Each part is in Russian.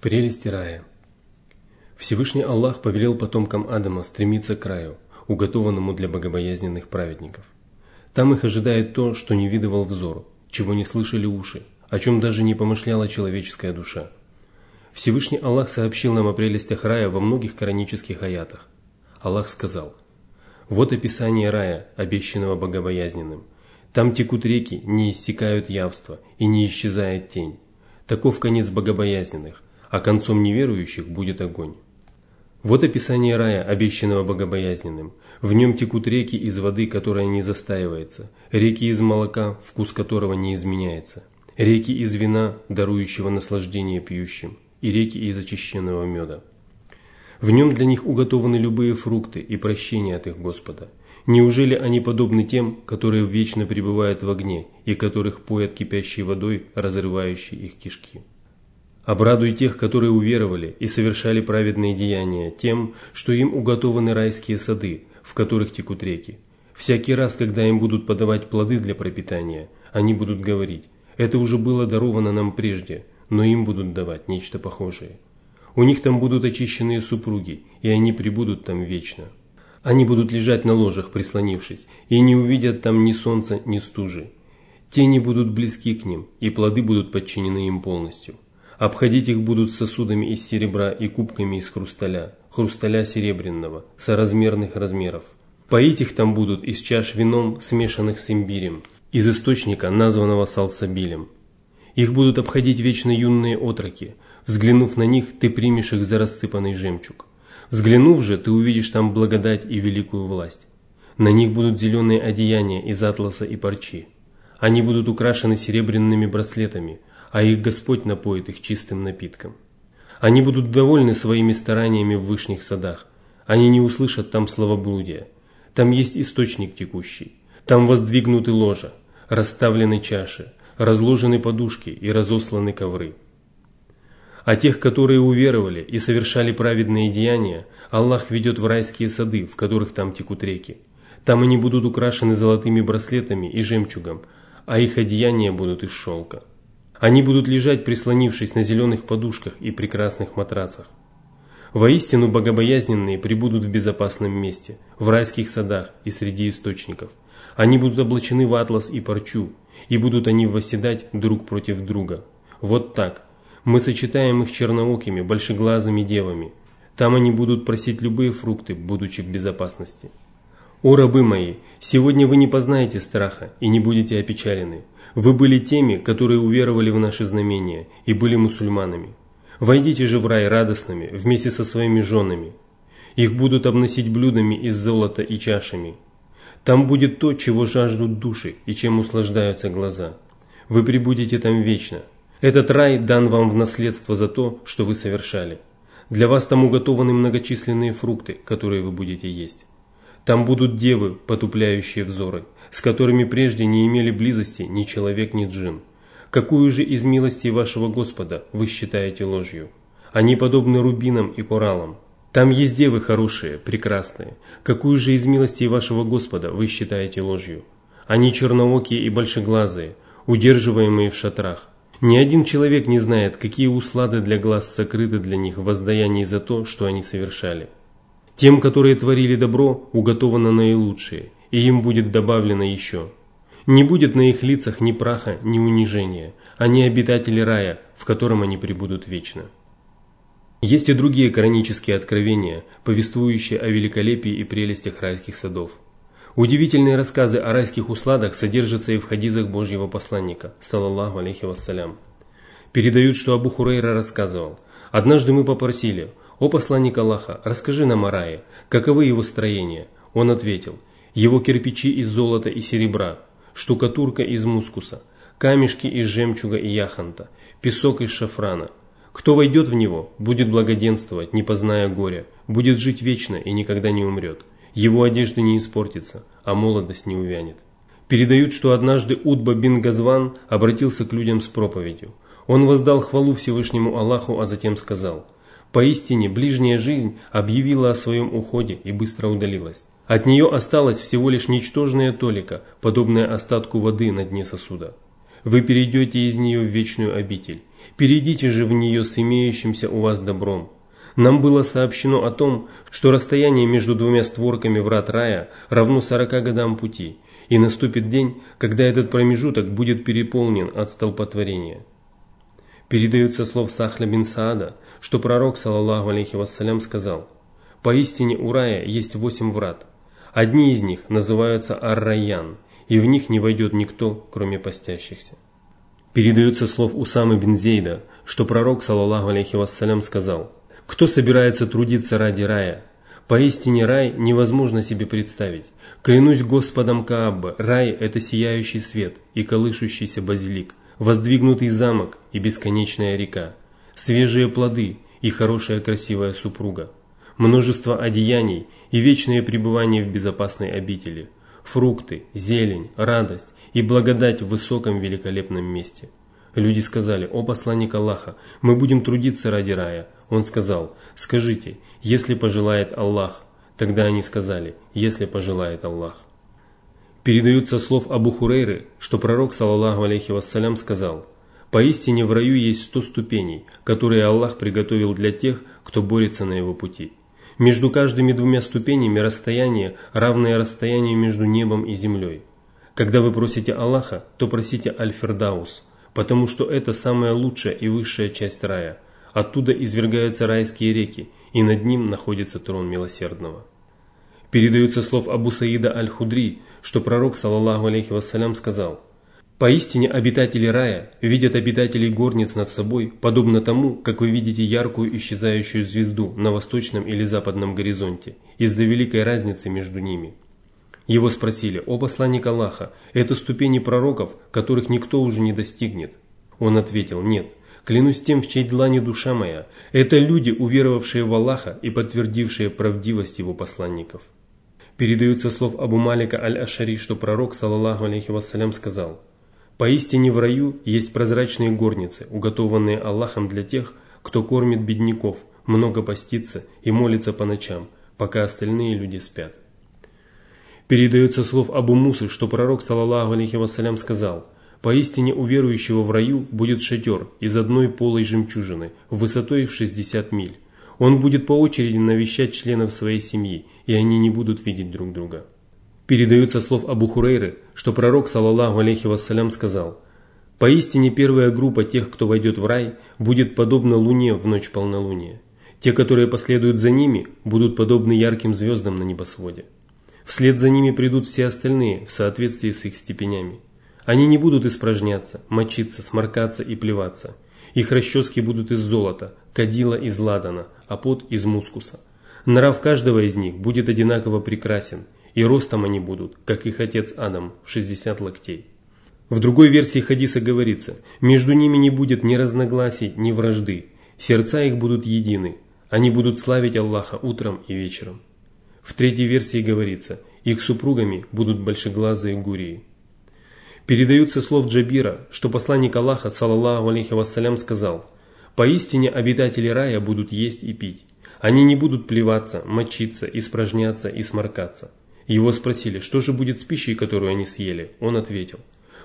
Прелести рая. Всевышний Аллах повелел потомкам Адама стремиться к раю, уготованному для богобоязненных праведников. Там их ожидает то, что не видывал взор, чего не слышали уши, о чем даже не помышляла человеческая душа. Всевышний Аллах сообщил нам о прелестях рая во многих коранических аятах. Аллах сказал, «Вот описание рая, обещанного богобоязненным. Там текут реки, не иссякают явства, и не исчезает тень. Таков конец богобоязненных, а концом неверующих будет огонь. Вот описание рая, обещанного богобоязненным. В нем текут реки из воды, которая не застаивается, реки из молока, вкус которого не изменяется, реки из вина, дарующего наслаждение пьющим, и реки из очищенного меда. В нем для них уготованы любые фрукты и прощение от их Господа. Неужели они подобны тем, которые вечно пребывают в огне и которых поят кипящей водой, разрывающей их кишки? Обрадуй тех, которые уверовали и совершали праведные деяния, тем, что им уготованы райские сады, в которых текут реки. Всякий раз, когда им будут подавать плоды для пропитания, они будут говорить, это уже было даровано нам прежде, но им будут давать нечто похожее. У них там будут очищенные супруги, и они прибудут там вечно. Они будут лежать на ложах, прислонившись, и не увидят там ни солнца, ни стужи. Тени будут близки к ним, и плоды будут подчинены им полностью. Обходить их будут сосудами из серебра и кубками из хрусталя, хрусталя серебряного, соразмерных размеров. Поить их там будут из чаш вином, смешанных с имбирем, из источника, названного салсабилем. Их будут обходить вечно юные отроки. Взглянув на них, ты примешь их за рассыпанный жемчуг. Взглянув же, ты увидишь там благодать и великую власть. На них будут зеленые одеяния из атласа и парчи. Они будут украшены серебряными браслетами – а их Господь напоит их чистым напитком. Они будут довольны своими стараниями в вышних садах. Они не услышат там словоблудия. Там есть источник текущий. Там воздвигнуты ложа, расставлены чаши, разложены подушки и разосланы ковры. А тех, которые уверовали и совершали праведные деяния, Аллах ведет в райские сады, в которых там текут реки. Там они будут украшены золотыми браслетами и жемчугом, а их одеяния будут из шелка. Они будут лежать, прислонившись на зеленых подушках и прекрасных матрацах. Воистину богобоязненные прибудут в безопасном месте, в райских садах и среди источников. Они будут облачены в атлас и парчу, и будут они восседать друг против друга. Вот так. Мы сочетаем их черноокими, большеглазыми девами. Там они будут просить любые фрукты, будучи в безопасности. О рабы мои, сегодня вы не познаете страха и не будете опечалены. Вы были теми, которые уверовали в наши знамения и были мусульманами. Войдите же в рай радостными вместе со своими женами. Их будут обносить блюдами из золота и чашами. Там будет то, чего жаждут души и чем услаждаются глаза. Вы пребудете там вечно. Этот рай дан вам в наследство за то, что вы совершали. Для вас там уготованы многочисленные фрукты, которые вы будете есть. Там будут девы, потупляющие взоры, с которыми прежде не имели близости ни человек, ни джин. Какую же из милостей вашего Господа вы считаете ложью? Они подобны рубинам и кораллам. Там есть девы хорошие, прекрасные. Какую же из милостей вашего Господа вы считаете ложью? Они черноокие и большеглазые, удерживаемые в шатрах. Ни один человек не знает, какие услады для глаз сокрыты для них в воздаянии за то, что они совершали. Тем, которые творили добро, уготовано наилучшее – и им будет добавлено еще. Не будет на их лицах ни праха, ни унижения. Они обитатели рая, в котором они пребудут вечно. Есть и другие коранические откровения, повествующие о великолепии и прелестях райских садов. Удивительные рассказы о райских усладах содержатся и в хадизах Божьего посланника, саллаллаху алейхи вассалям. Передают, что Абу Хурейра рассказывал, «Однажды мы попросили, о посланник Аллаха, расскажи нам о рае, каковы его строения?» Он ответил – его кирпичи из золота и серебра, штукатурка из мускуса, камешки из жемчуга и яхонта, песок из шафрана. Кто войдет в него, будет благоденствовать, не позная горя, будет жить вечно и никогда не умрет. Его одежда не испортится, а молодость не увянет. Передают, что однажды Удба бин Газван обратился к людям с проповедью. Он воздал хвалу Всевышнему Аллаху, а затем сказал, «Поистине, ближняя жизнь объявила о своем уходе и быстро удалилась. От нее осталось всего лишь ничтожная толика, подобная остатку воды на дне сосуда. Вы перейдете из нее в вечную обитель, Перейдите же в нее с имеющимся у вас добром. Нам было сообщено о том, что расстояние между двумя створками врат рая равно сорока годам пути, и наступит день, когда этот промежуток будет переполнен от столпотворения. Передается слов Сахля бин Саада, что пророк, саллаллаху алейхи вассалям, сказал, «Поистине у рая есть восемь врат. Одни из них называются Ар-Райян, и в них не войдет никто, кроме постящихся». Передается слов Усамы бин Зейда, что пророк, саллаллаху алейхи вассалям, сказал, «Кто собирается трудиться ради рая? Поистине рай невозможно себе представить. Клянусь Господом Каабба, рай – это сияющий свет и колышущийся базилик, воздвигнутый замок и бесконечная река, свежие плоды и хорошая красивая супруга, множество одеяний и вечное пребывание в безопасной обители, фрукты, зелень, радость и благодать в высоком великолепном месте. Люди сказали, о посланник Аллаха, мы будем трудиться ради рая. Он сказал, скажите, если пожелает Аллах. Тогда они сказали, если пожелает Аллах. Передаются слов Абу Хурейры, что пророк, саллаллаху алейхи вассалям, сказал, «Поистине в раю есть сто ступеней, которые Аллах приготовил для тех, кто борется на его пути. Между каждыми двумя ступенями расстояние, равное расстоянию между небом и землей. Когда вы просите Аллаха, то просите Аль-Фердаус, потому что это самая лучшая и высшая часть рая. Оттуда извергаются райские реки, и над ним находится трон милосердного. Передается слов Абу Саида Аль-Худри, что пророк, саллаллаху алейхи вассалям, сказал, «Поистине обитатели рая видят обитателей горниц над собой, подобно тому, как вы видите яркую исчезающую звезду на восточном или западном горизонте, из-за великой разницы между ними». Его спросили, «О посланник Аллаха, это ступени пророков, которых никто уже не достигнет?» Он ответил, «Нет, клянусь тем, в чьей длани душа моя, это люди, уверовавшие в Аллаха и подтвердившие правдивость его посланников». Передаются слов Абу Малика Аль-Ашари, что пророк, саллаллаху алейхи вассалям, сказал, «Поистине в раю есть прозрачные горницы, уготованные Аллахом для тех, кто кормит бедняков, много постится и молится по ночам, пока остальные люди спят». Передается слов Абу Мусы, что пророк, саллаллаху алейхи вассалям, сказал, «Поистине у верующего в раю будет шатер из одной полой жемчужины, высотой в 60 миль. Он будет по очереди навещать членов своей семьи, и они не будут видеть друг друга». Передается слов Абу Хурейры, что пророк, саллаллаху алейхи вассалям, сказал, «Поистине первая группа тех, кто войдет в рай, будет подобна луне в ночь полнолуния. Те, которые последуют за ними, будут подобны ярким звездам на небосводе». Вслед за ними придут все остальные в соответствии с их степенями. Они не будут испражняться, мочиться, сморкаться и плеваться. Их расчески будут из золота, кадила из ладана, а пот из мускуса. Нрав каждого из них будет одинаково прекрасен, и ростом они будут, как их отец Адам, в 60 локтей. В другой версии хадиса говорится, между ними не будет ни разногласий, ни вражды, сердца их будут едины, они будут славить Аллаха утром и вечером. В третьей версии говорится, их супругами будут большеглазые гурии. Передаются слов Джабира, что посланник Аллаха, саллаллаху алейхи вассалям, сказал, «Поистине обитатели рая будут есть и пить. Они не будут плеваться, мочиться, испражняться и сморкаться». Его спросили, что же будет с пищей, которую они съели? Он ответил,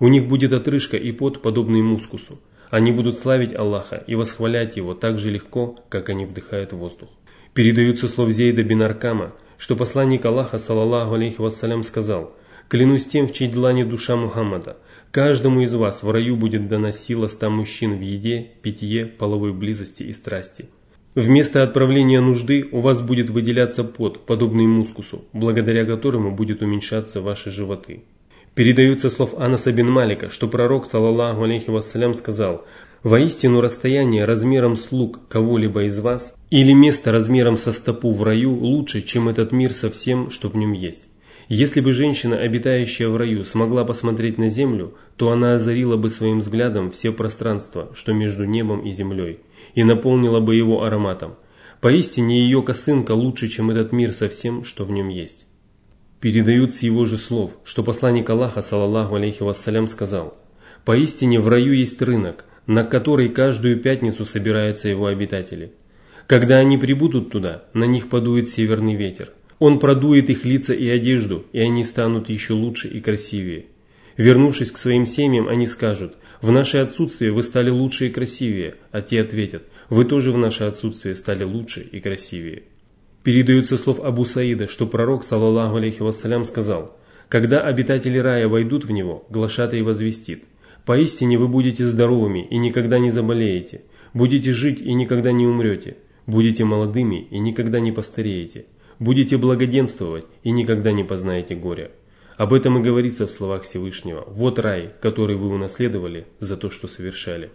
«У них будет отрыжка и пот, подобный мускусу. Они будут славить Аллаха и восхвалять Его так же легко, как они вдыхают воздух». Передаются слов Зейда бин Аркама, что посланник Аллаха, саллаллаху алейхи вассалям, сказал, «Клянусь тем, в чьей длани душа Мухаммада, каждому из вас в раю будет дана сила ста мужчин в еде, питье, половой близости и страсти. Вместо отправления нужды у вас будет выделяться пот, подобный мускусу, благодаря которому будет уменьшаться ваши животы». Передаются слов Анаса бин Малика, что пророк, саллаллаху алейхи вассалям, сказал, Воистину расстояние размером с лук кого-либо из вас или место размером со стопу в раю лучше, чем этот мир со всем, что в нем есть. Если бы женщина, обитающая в раю, смогла посмотреть на землю, то она озарила бы своим взглядом все пространство, что между небом и землей, и наполнила бы его ароматом. Поистине ее косынка лучше, чем этот мир со всем, что в нем есть. Передают с его же слов, что посланник Аллаха, саллаллаху алейхи вассалям, сказал, «Поистине в раю есть рынок, на которой каждую пятницу собираются его обитатели. Когда они прибудут туда, на них подует северный ветер. Он продует их лица и одежду, и они станут еще лучше и красивее. Вернувшись к своим семьям, они скажут, В наше отсутствие вы стали лучше и красивее, а те ответят, вы тоже в наше отсутствие стали лучше и красивее. Передаются слов Абу Саида, что пророк, саллаллаху алейхи вассалям, сказал, «Когда обитатели рая войдут в него, глашатай возвестит, «Поистине вы будете здоровыми и никогда не заболеете, будете жить и никогда не умрете, будете молодыми и никогда не постареете, будете благоденствовать и никогда не познаете горя». Об этом и говорится в словах Всевышнего. Вот рай, который вы унаследовали за то, что совершали.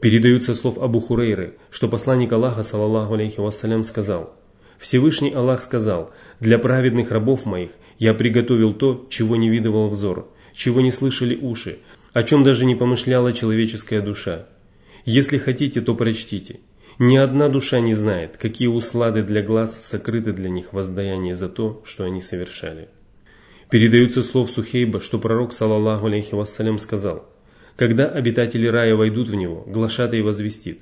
Передаются слов Абу Хурейры, что посланник Аллаха, саллаллаху алейхи вассалям, сказал, «Всевышний Аллах сказал, для праведных рабов моих я приготовил то, чего не видывал взор, чего не слышали уши, о чем даже не помышляла человеческая душа. Если хотите, то прочтите. Ни одна душа не знает, какие услады для глаз сокрыты для них воздаяние за то, что они совершали. Передаются слов Сухейба, что пророк, саллаллаху алейхи вассалям, сказал, «Когда обитатели рая войдут в него, глашатай возвестит,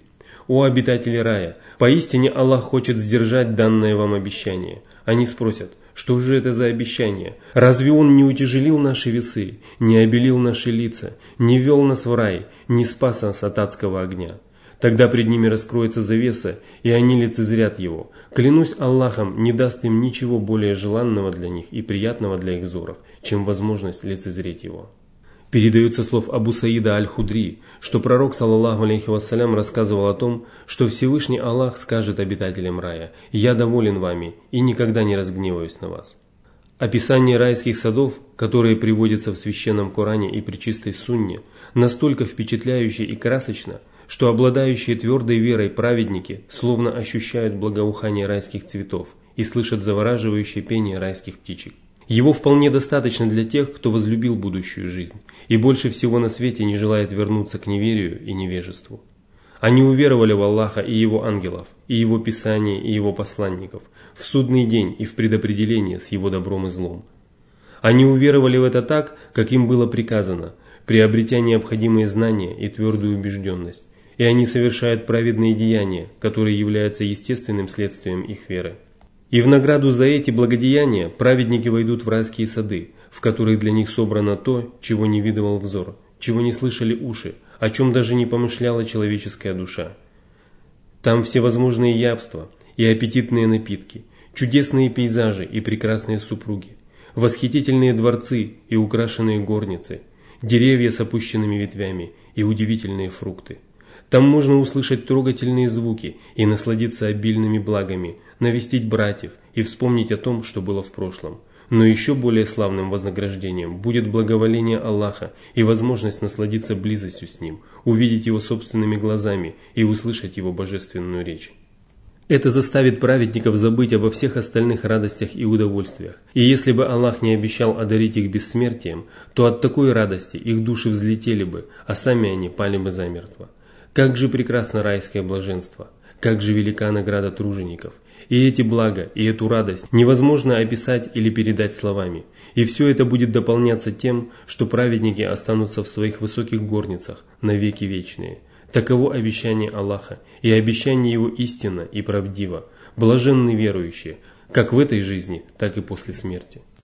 «О обитатели рая, поистине Аллах хочет сдержать данное вам обещание». Они спросят, что же это за обещание? Разве Он не утяжелил наши весы, не обелил наши лица, не вел нас в рай, не спас нас от адского огня? Тогда пред ними раскроется завеса, и они лицезрят его. Клянусь Аллахом, не даст им ничего более желанного для них и приятного для их взоров, чем возможность лицезреть его. Передается слов Абу Саида Аль-Худри, что пророк, саллаллаху алейхи вассалям, рассказывал о том, что Всевышний Аллах скажет обитателям рая «Я доволен вами и никогда не разгневаюсь на вас». Описание райских садов, которые приводятся в священном Коране и при чистой сунне, настолько впечатляюще и красочно – что обладающие твердой верой праведники словно ощущают благоухание райских цветов и слышат завораживающее пение райских птичек. Его вполне достаточно для тех, кто возлюбил будущую жизнь и больше всего на свете не желает вернуться к неверию и невежеству. Они уверовали в Аллаха и Его ангелов, и Его Писание, и Его посланников, в судный день и в предопределение с Его добром и злом. Они уверовали в это так, как им было приказано, приобретя необходимые знания и твердую убежденность, и они совершают праведные деяния, которые являются естественным следствием их веры. И в награду за эти благодеяния праведники войдут в райские сады, в которых для них собрано то, чего не видывал взор, чего не слышали уши, о чем даже не помышляла человеческая душа. Там всевозможные явства и аппетитные напитки, чудесные пейзажи и прекрасные супруги, восхитительные дворцы и украшенные горницы, деревья с опущенными ветвями и удивительные фрукты. Там можно услышать трогательные звуки и насладиться обильными благами, навестить братьев и вспомнить о том, что было в прошлом. Но еще более славным вознаграждением будет благоволение Аллаха и возможность насладиться близостью с Ним, увидеть Его собственными глазами и услышать Его божественную речь. Это заставит праведников забыть обо всех остальных радостях и удовольствиях. И если бы Аллах не обещал одарить их бессмертием, то от такой радости их души взлетели бы, а сами они пали бы замертво. Как же прекрасно райское блаженство, как же велика награда тружеников. И эти блага, и эту радость невозможно описать или передать словами. И все это будет дополняться тем, что праведники останутся в своих высоких горницах на веки вечные. Таково обещание Аллаха, и обещание Его истинно и правдиво, блаженны верующие, как в этой жизни, так и после смерти.